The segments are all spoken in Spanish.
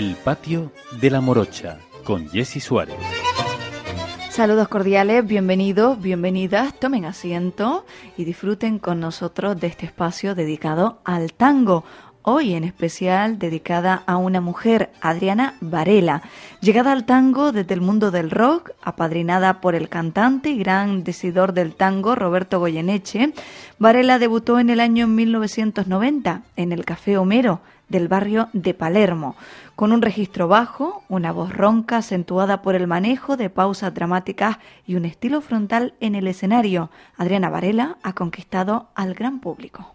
El patio de la morocha con Jesse Suárez. Saludos cordiales, bienvenidos, bienvenidas, tomen asiento y disfruten con nosotros de este espacio dedicado al tango. Hoy en especial dedicada a una mujer, Adriana Varela, llegada al tango desde el mundo del rock, apadrinada por el cantante y gran decidor del tango Roberto Goyeneche. Varela debutó en el año 1990 en el Café Homero del barrio de Palermo, con un registro bajo, una voz ronca acentuada por el manejo de pausas dramáticas y un estilo frontal en el escenario. Adriana Varela ha conquistado al gran público.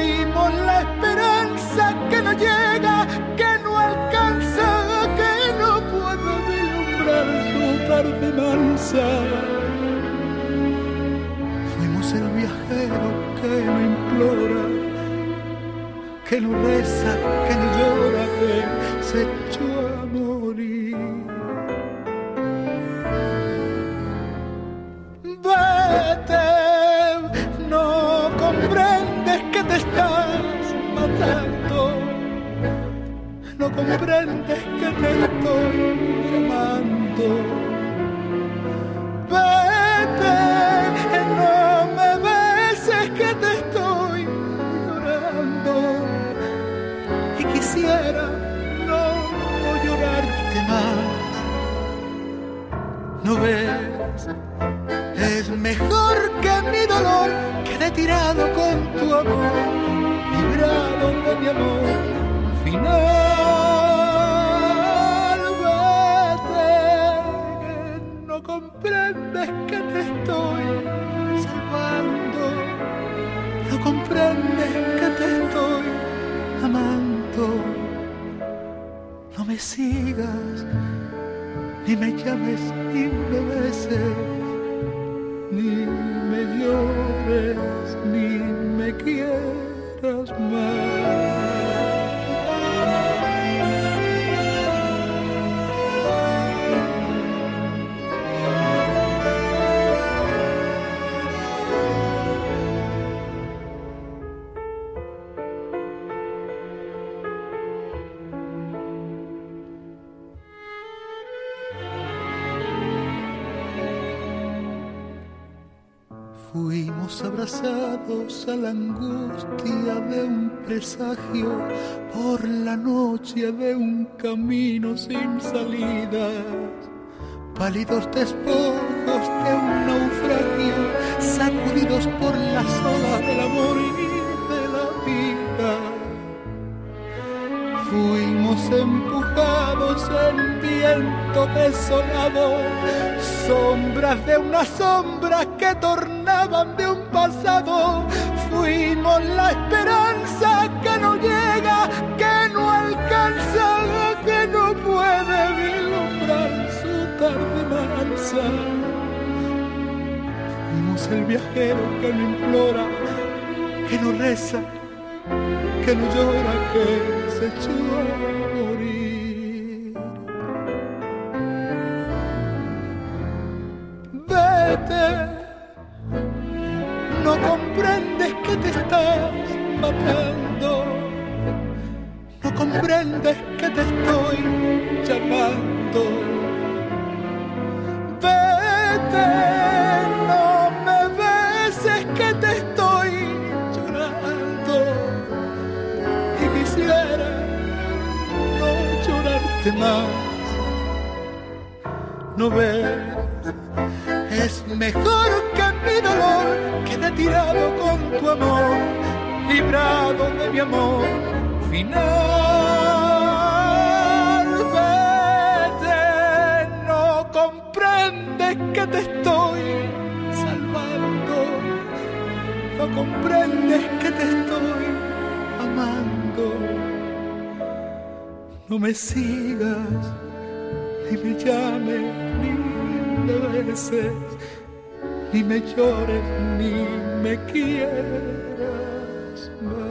Fuimos la esperanza que no llega, que no alcanza, que no puedo vislumbrar su tarde mansa. Fuimos el viajero que no implora, que no reza, que no llora, que se echó no comprendes que te estoy llamando. Vete, no me beses que te estoy llorando y quisiera no llorarte más. No ves, es mejor que mi dolor quede tirado con tu amor, librado de mi amor final. Abrazados a la angustia de un presagio por la noche de un camino sin salidas. Pálidos despojos de un naufragio, sacudidos por las olas del amor y de la vida. Fuimos empujados en viento desolado, sombras de una sombra que de un pasado. Fuimos la esperanza que no llega, que no alcanza, que no puede vislumbrar su tarde mansa. es el viajero que no implora, que no reza, que no llora, que se echó a morir. Vete, no comprendes que te estoy llamando. Vete, no me beses que te estoy llorando y quisiera no llorarte más. No ves, es mejor que mi dolor quede tirado con tu amor, mi amor final. Vete, no comprendes que te estoy salvando, no comprendes que te estoy amando. No me sigas, ni me llames, me beses, ni me llores, ni me quieras más.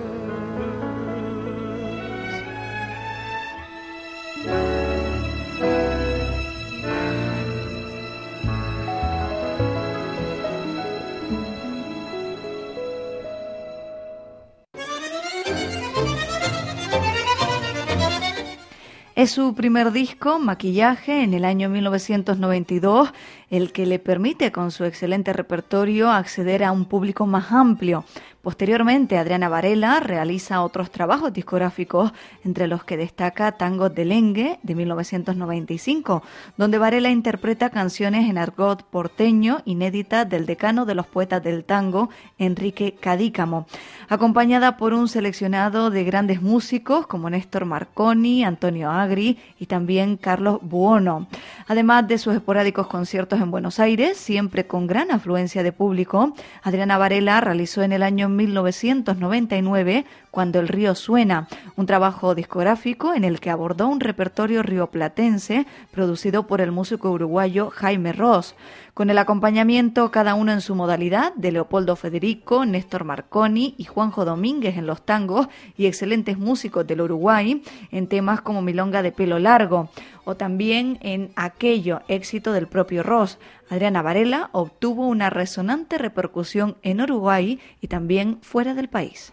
Es su primer disco, Maquillaje, en el año 1992, el que le permite con su excelente repertorio acceder a un público más amplio. Posteriormente, Adriana Varela realiza otros trabajos discográficos, entre los que destaca Tango de Lengue, de 1995, donde Varela interpreta canciones en argot porteño inéditas del decano de los poetas del tango, Enrique Cadícamo, acompañada por un seleccionado de grandes músicos como Néstor Marconi, Antonio Agri y también Carlos Buono. Además de sus esporádicos conciertos en Buenos Aires, siempre con gran afluencia de público, Adriana Varela realizó en el año 1999 Cuando el río suena, un trabajo discográfico en el que abordó un repertorio rioplatense producido por el músico uruguayo Jaime Ross, con el acompañamiento cada uno en su modalidad de Leopoldo Federico, Néstor Marconi y Juanjo Domínguez en los tangos y excelentes músicos del Uruguay en temas como Milonga de pelo largo o también en Aquello, éxito del propio Ross. Adriana Varela obtuvo una resonante repercusión en Uruguay y también fuera del país.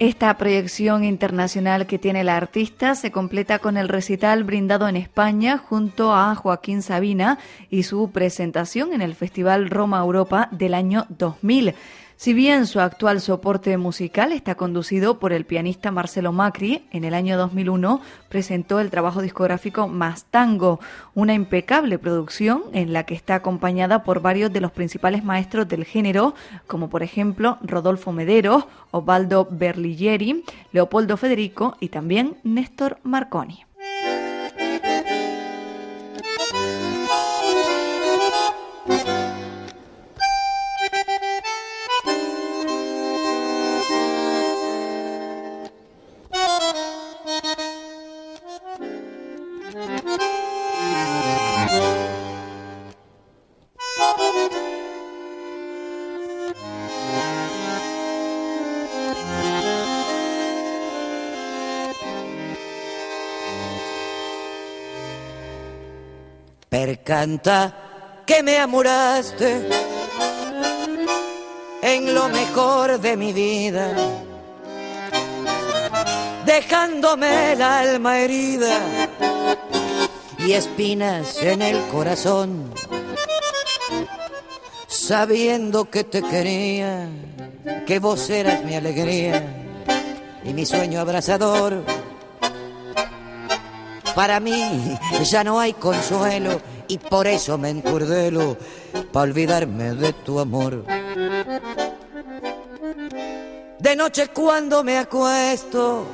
Esta proyección internacional que tiene la artista se completa con el recital brindado en España junto a Joaquín Sabina y su presentación en el Festival Roma Europa del año 2000. Si bien su actual soporte musical está conducido por el pianista Marcelo Macri, en el año 2001 presentó el trabajo discográfico Más Tango, una impecable producción en la que está acompañada por varios de los principales maestros del género, como por ejemplo Rodolfo Medero, Osvaldo Berligieri, Leopoldo Federico y también Néstor Marconi. Canta que me amuraste en lo mejor de mi vida, dejándome el alma herida y espinas en el corazón, sabiendo que te quería, que vos eras mi alegría y mi sueño abrazador. Para mí ya no hay consuelo y por eso me encurdelo para olvidarme de tu amor. De noche cuando me acuesto,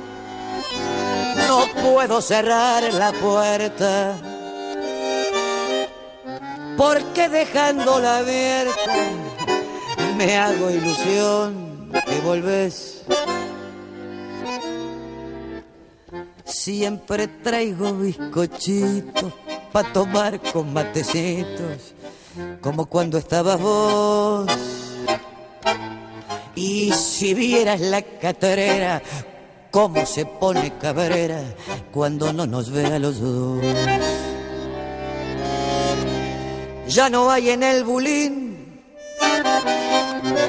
no puedo cerrar la puerta, porque dejándola abierta me hago ilusión que volvés. Siempre traigo bizcochitos para tomar con matecitos, como cuando estabas vos. Y si vieras la catarera, cómo se pone cabrera cuando no nos ve a los dos. Ya no hay en el bulín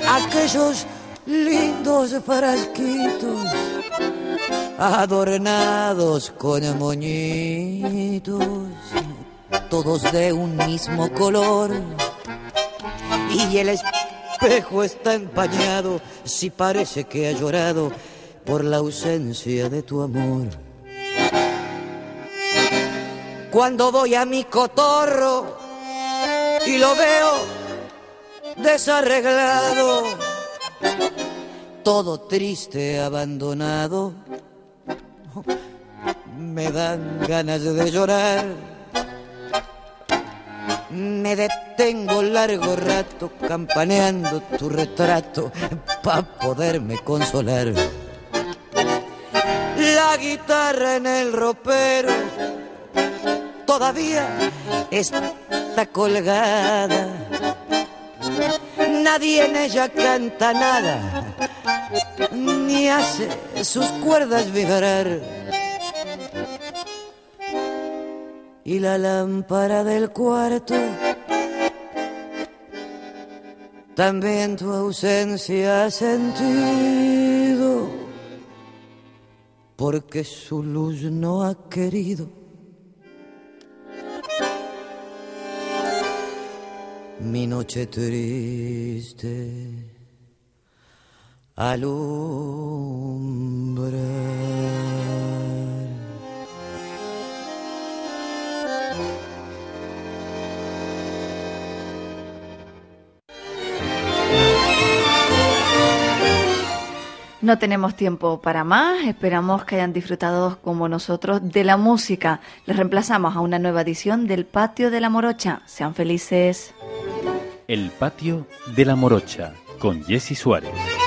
aquellos lindos frasquitos adornados con moñitos, todos de un mismo color. Y el espejo está empañado, si parece que ha llorado por la ausencia de tu amor. Cuando voy a mi cotorro y lo veo desarreglado, todo triste, abandonado, me dan ganas de llorar. Me detengo largo rato campaneando tu retrato para poderme consolar. La guitarra en el ropero todavía está colgada. Nadie en ella canta nada, ni hace sus cuerdas vibrar y la lámpara del cuarto. También tu ausencia ha sentido, porque su luz no ha querido. Mi noche triste alumbra. No tenemos tiempo para más, esperamos que hayan disfrutado como nosotros de la música. Les reemplazamos a una nueva edición del Patio de la Morocha. Sean felices. El Patio de la Morocha con Jesse Suárez.